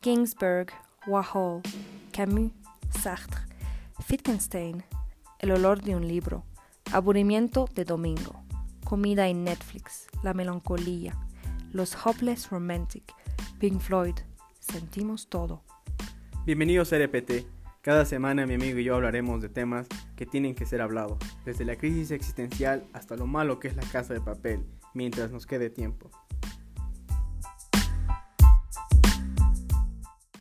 Ginsberg, Warhol, Camus, Sartre, Wittgenstein, El olor de un libro, Aburrimiento de domingo, Comida en Netflix, La melancolía, Los Hopeless Romantic, Pink Floyd, Sentimos todo. Bienvenidos a RPT. Cada semana mi amigo y yo hablaremos de temas que tienen que ser hablados, desde la crisis existencial hasta lo malo que es la casa de papel, mientras nos quede tiempo.